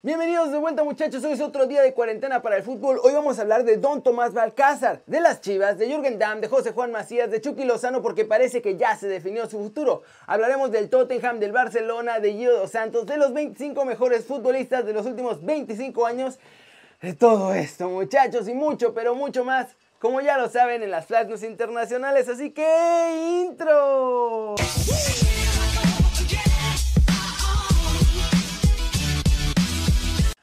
Bienvenidos de vuelta muchachos, hoy es otro día de cuarentena para el fútbol. Hoy vamos a hablar de Don Tomás Balcázar, de las Chivas, de Jürgen Damm, de José Juan Macías, de Chucky Lozano porque parece que ya se definió su futuro. Hablaremos del Tottenham, del Barcelona, de Gio Dos Santos, de los 25 mejores futbolistas de los últimos 25 años. De todo esto muchachos y mucho, pero mucho más, como ya lo saben en las Flash internacionales. Así que intro.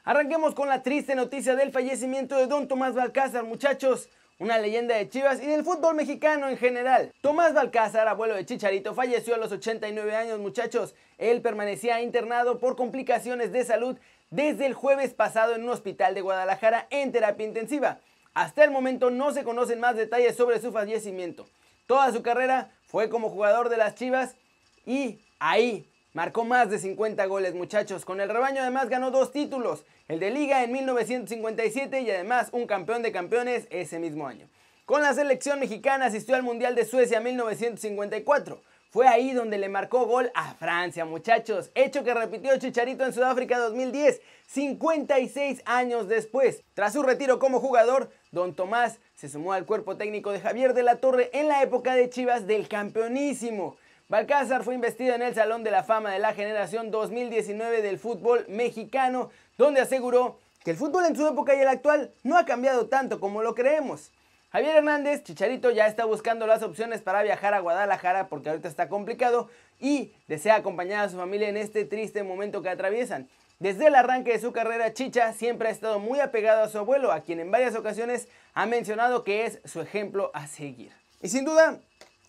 Arranquemos con la triste noticia del fallecimiento de Don Tomás Balcázar, muchachos. Una leyenda de Chivas y del fútbol mexicano en general. Tomás Balcázar, abuelo de Chicharito, falleció a los 89 años, muchachos. Él permanecía internado por complicaciones de salud desde el jueves pasado en un hospital de Guadalajara en terapia intensiva. Hasta el momento no se conocen más detalles sobre su fallecimiento. Toda su carrera fue como jugador de las Chivas y ahí Marcó más de 50 goles muchachos, con el rebaño además ganó dos títulos, el de liga en 1957 y además un campeón de campeones ese mismo año. Con la selección mexicana asistió al Mundial de Suecia 1954. Fue ahí donde le marcó gol a Francia, muchachos. Hecho que repitió Chicharito en Sudáfrica 2010, 56 años después. Tras su retiro como jugador, Don Tomás se sumó al cuerpo técnico de Javier de la Torre en la época de Chivas del campeonísimo. Balcázar fue investido en el Salón de la Fama de la Generación 2019 del fútbol mexicano, donde aseguró que el fútbol en su época y el actual no ha cambiado tanto como lo creemos. Javier Hernández, Chicharito, ya está buscando las opciones para viajar a Guadalajara porque ahorita está complicado y desea acompañar a su familia en este triste momento que atraviesan. Desde el arranque de su carrera, Chicha siempre ha estado muy apegado a su abuelo, a quien en varias ocasiones ha mencionado que es su ejemplo a seguir. Y sin duda,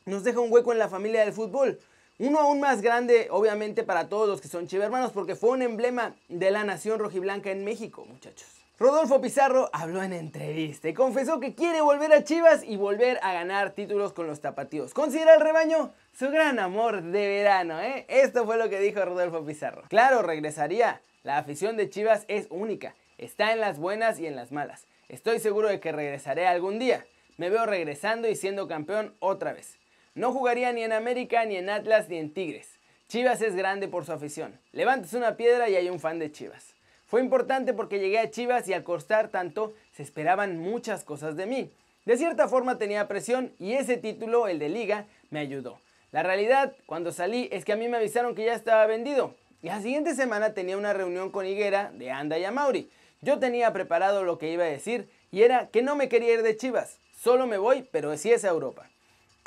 nos deja un hueco en la familia del fútbol. Uno aún más grande, obviamente, para todos los que son chivermanos, porque fue un emblema de la nación rojiblanca en México, muchachos. Rodolfo Pizarro habló en entrevista y confesó que quiere volver a Chivas y volver a ganar títulos con los tapatíos. Considera el rebaño su gran amor de verano, ¿eh? Esto fue lo que dijo Rodolfo Pizarro. Claro, regresaría. La afición de Chivas es única. Está en las buenas y en las malas. Estoy seguro de que regresaré algún día. Me veo regresando y siendo campeón otra vez. No jugaría ni en América, ni en Atlas, ni en Tigres. Chivas es grande por su afición. Levantes una piedra y hay un fan de Chivas. Fue importante porque llegué a Chivas y al costar tanto se esperaban muchas cosas de mí. De cierta forma tenía presión y ese título, el de liga, me ayudó. La realidad, cuando salí, es que a mí me avisaron que ya estaba vendido. Y la siguiente semana tenía una reunión con Higuera de Anda y Amauri. Yo tenía preparado lo que iba a decir y era que no me quería ir de Chivas. Solo me voy, pero sí es a Europa.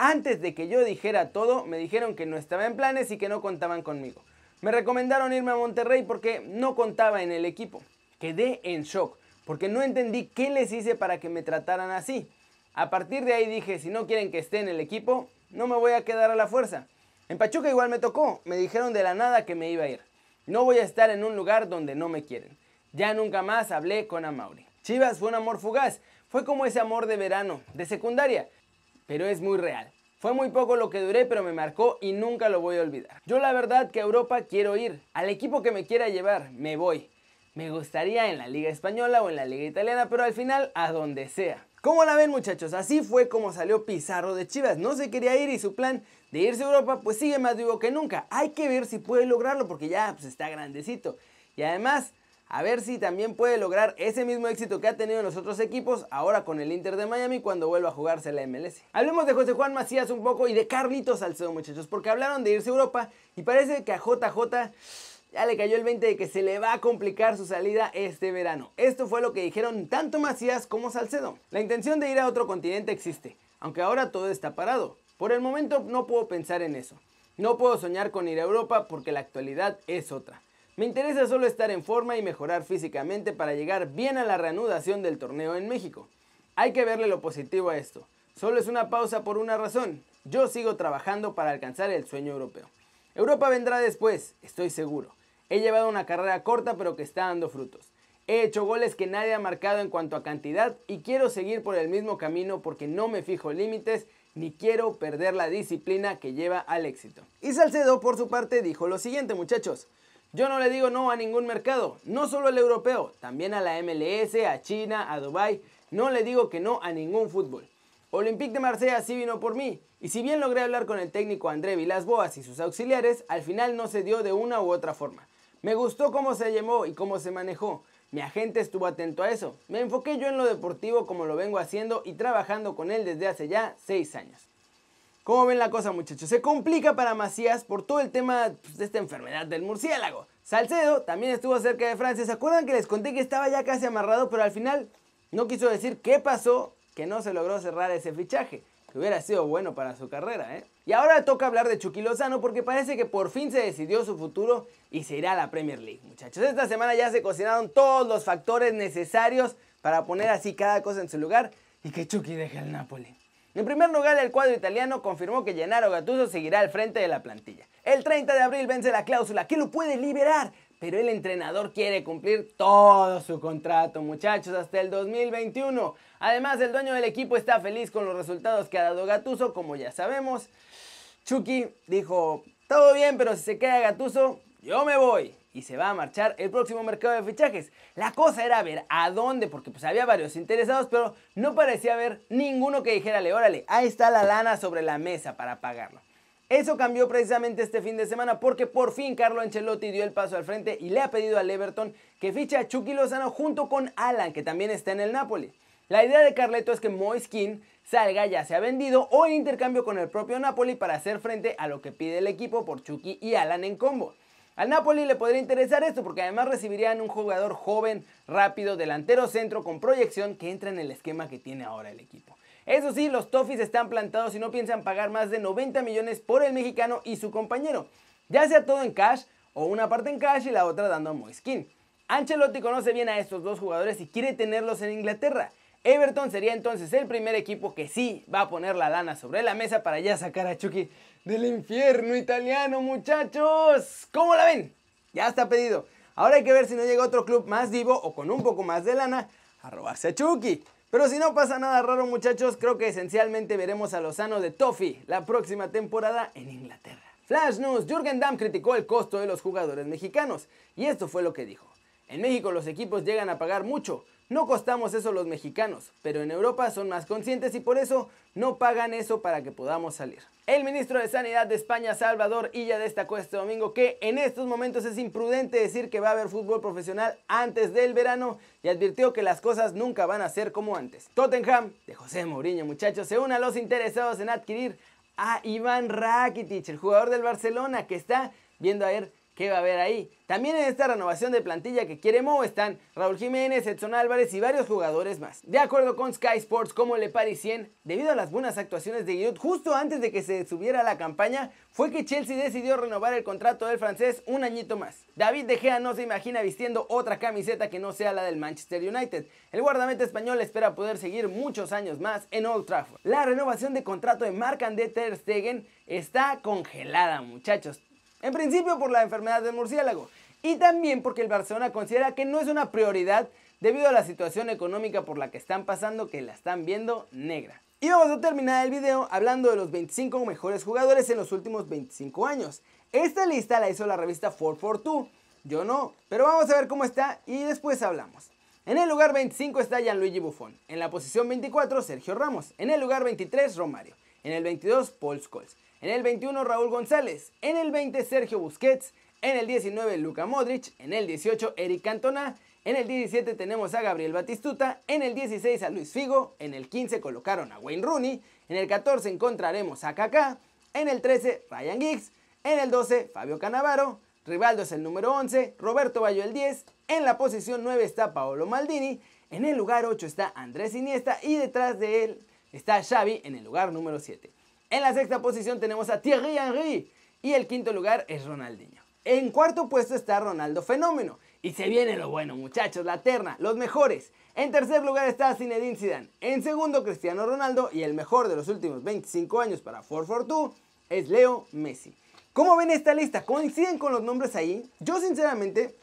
Antes de que yo dijera todo, me dijeron que no estaba en planes y que no contaban conmigo. Me recomendaron irme a Monterrey porque no contaba en el equipo. Quedé en shock porque no entendí qué les hice para que me trataran así. A partir de ahí dije, si no quieren que esté en el equipo, no me voy a quedar a la fuerza. En Pachuca igual me tocó, me dijeron de la nada que me iba a ir. No voy a estar en un lugar donde no me quieren. Ya nunca más hablé con Amauri. Chivas fue un amor fugaz, fue como ese amor de verano, de secundaria pero es muy real. Fue muy poco lo que duré, pero me marcó y nunca lo voy a olvidar. Yo la verdad que a Europa quiero ir. Al equipo que me quiera llevar, me voy. Me gustaría en la Liga Española o en la Liga Italiana, pero al final a donde sea. ¿Cómo la ven muchachos? Así fue como salió Pizarro de Chivas. No se quería ir y su plan de irse a Europa pues sigue más vivo que nunca. Hay que ver si puede lograrlo porque ya pues, está grandecito. Y además a ver si también puede lograr ese mismo éxito que ha tenido en los otros equipos ahora con el Inter de Miami cuando vuelva a jugarse la MLS. Hablemos de José Juan Macías un poco y de Carlitos Salcedo muchachos, porque hablaron de irse a Europa y parece que a JJ ya le cayó el 20 de que se le va a complicar su salida este verano. Esto fue lo que dijeron tanto Macías como Salcedo. La intención de ir a otro continente existe, aunque ahora todo está parado. Por el momento no puedo pensar en eso. No puedo soñar con ir a Europa porque la actualidad es otra. Me interesa solo estar en forma y mejorar físicamente para llegar bien a la reanudación del torneo en México. Hay que verle lo positivo a esto. Solo es una pausa por una razón. Yo sigo trabajando para alcanzar el sueño europeo. Europa vendrá después, estoy seguro. He llevado una carrera corta pero que está dando frutos. He hecho goles que nadie ha marcado en cuanto a cantidad y quiero seguir por el mismo camino porque no me fijo límites ni quiero perder la disciplina que lleva al éxito. Y Salcedo por su parte dijo lo siguiente muchachos. Yo no le digo no a ningún mercado, no solo el europeo, también a la MLS, a China, a Dubai. No le digo que no a ningún fútbol. Olympique de Marsella sí vino por mí, y si bien logré hablar con el técnico André Vilas Boas y sus auxiliares, al final no se dio de una u otra forma. Me gustó cómo se llamó y cómo se manejó. Mi agente estuvo atento a eso. Me enfoqué yo en lo deportivo como lo vengo haciendo y trabajando con él desde hace ya 6 años. ¿Cómo ven la cosa muchachos? Se complica para Macías por todo el tema pues, de esta enfermedad del murciélago. Salcedo también estuvo cerca de Francia. ¿Se acuerdan que les conté que estaba ya casi amarrado, pero al final no quiso decir qué pasó que no se logró cerrar ese fichaje? Que hubiera sido bueno para su carrera, ¿eh? Y ahora toca hablar de Chucky Lozano porque parece que por fin se decidió su futuro y se irá a la Premier League, muchachos. Esta semana ya se cocinaron todos los factores necesarios para poner así cada cosa en su lugar y que Chucky deje el Napoli. En primer lugar, el cuadro italiano confirmó que Gennaro Gattuso seguirá al frente de la plantilla. El 30 de abril vence la cláusula que lo puede liberar, pero el entrenador quiere cumplir todo su contrato, muchachos, hasta el 2021. Además, el dueño del equipo está feliz con los resultados que ha dado Gattuso, como ya sabemos. Chucky dijo, todo bien, pero si se queda Gattuso, yo me voy y se va a marchar el próximo mercado de fichajes. La cosa era ver a dónde, porque pues había varios interesados, pero no parecía haber ninguno que dijera, órale, ahí está la lana sobre la mesa para pagarlo. Eso cambió precisamente este fin de semana porque por fin Carlo Ancelotti dio el paso al frente y le ha pedido al Everton que fiche a Chucky Lozano junto con Alan, que también está en el Napoli. La idea de Carleto es que Moiskin salga ya sea vendido o en intercambio con el propio Napoli para hacer frente a lo que pide el equipo por Chucky y Alan en combo. Al Napoli le podría interesar esto porque además recibirían un jugador joven, rápido, delantero centro con proyección que entra en el esquema que tiene ahora el equipo. Eso sí, los Toffees están plantados y no piensan pagar más de 90 millones por el mexicano y su compañero, ya sea todo en cash o una parte en cash y la otra dando a Moiskin. Ancelotti conoce bien a estos dos jugadores y quiere tenerlos en Inglaterra. Everton sería entonces el primer equipo que sí va a poner la lana sobre la mesa para ya sacar a Chucky del infierno italiano, muchachos. ¿Cómo la ven? Ya está pedido. Ahora hay que ver si no llega otro club más vivo o con un poco más de lana a robarse a Chucky. Pero si no pasa nada raro, muchachos, creo que esencialmente veremos a Lozano de Toffee la próxima temporada en Inglaterra. Flash News, Jürgen Damm criticó el costo de los jugadores mexicanos y esto fue lo que dijo. En México los equipos llegan a pagar mucho, no costamos eso los mexicanos, pero en Europa son más conscientes y por eso no pagan eso para que podamos salir. El ministro de Sanidad de España, Salvador Illa, destacó este domingo que en estos momentos es imprudente decir que va a haber fútbol profesional antes del verano y advirtió que las cosas nunca van a ser como antes. Tottenham, de José Mourinho, muchachos, se une a los interesados en adquirir a Iván Rakitic, el jugador del Barcelona, que está viendo a ver ¿Qué va a haber ahí? También en esta renovación de plantilla que quiere Mo están Raúl Jiménez, Edson Álvarez y varios jugadores más. De acuerdo con Sky Sports, como le parecían, debido a las buenas actuaciones de Giroud justo antes de que se subiera a la campaña, fue que Chelsea decidió renovar el contrato del francés un añito más. David De Gea no se imagina vistiendo otra camiseta que no sea la del Manchester United. El guardameta español espera poder seguir muchos años más en Old Trafford. La renovación de contrato de Marc-André Stegen está congelada, muchachos. En principio por la enfermedad del murciélago y también porque el Barcelona considera que no es una prioridad debido a la situación económica por la que están pasando que la están viendo negra. Y vamos a terminar el video hablando de los 25 mejores jugadores en los últimos 25 años. Esta lista la hizo la revista 442, yo no, pero vamos a ver cómo está y después hablamos. En el lugar 25 está Gianluigi Buffon, en la posición 24 Sergio Ramos, en el lugar 23 Romario, en el 22 Paul Scholes, en el 21 Raúl González, en el 20 Sergio Busquets, en el 19 Luka Modric, en el 18 Eric Cantona, en el 17 tenemos a Gabriel Batistuta, en el 16 a Luis Figo, en el 15 colocaron a Wayne Rooney, en el 14 encontraremos a Kaká, en el 13 Ryan Giggs, en el 12 Fabio Canavaro, Rivaldo es el número 11, Roberto Bayo el 10, en la posición 9 está Paolo Maldini, en el lugar 8 está Andrés Iniesta y detrás de él está Xavi en el lugar número 7. En la sexta posición tenemos a Thierry Henry y el quinto lugar es Ronaldinho. En cuarto puesto está Ronaldo Fenómeno. Y se viene lo bueno, muchachos, la terna, los mejores. En tercer lugar está Zinedine Zidane. En segundo, Cristiano Ronaldo. Y el mejor de los últimos 25 años para 442 es Leo Messi. ¿Cómo ven esta lista? ¿Coinciden con los nombres ahí? Yo sinceramente,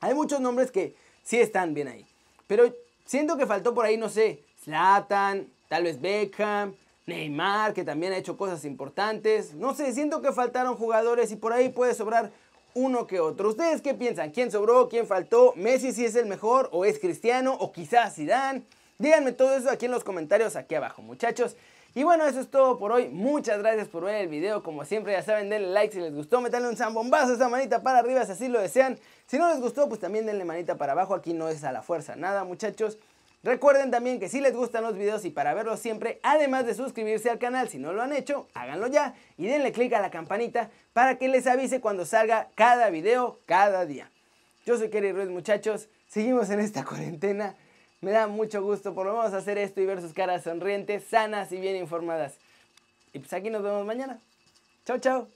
hay muchos nombres que sí están bien ahí. Pero siento que faltó por ahí, no sé, Zlatan, tal vez Beckham, Neymar, que también ha hecho cosas importantes. No sé, siento que faltaron jugadores y por ahí puede sobrar uno que otro. ¿Ustedes qué piensan? ¿Quién sobró? ¿Quién faltó? ¿Messi si es el mejor? ¿O es Cristiano? ¿O quizás Zidane? Díganme todo eso aquí en los comentarios aquí abajo, muchachos. Y bueno, eso es todo por hoy. Muchas gracias por ver el video. Como siempre, ya saben, denle like si les gustó. Metanle un zambombazo, esa manita para arriba si así lo desean. Si no les gustó, pues también denle manita para abajo. Aquí no es a la fuerza. Nada, muchachos. Recuerden también que si les gustan los videos y para verlos siempre, además de suscribirse al canal, si no lo han hecho, háganlo ya y denle click a la campanita para que les avise cuando salga cada video cada día. Yo soy Kerry Ruiz, muchachos. Seguimos en esta cuarentena. Me da mucho gusto por lo menos hacer esto y ver sus caras sonrientes, sanas y bien informadas. Y pues aquí nos vemos mañana. Chao, chao.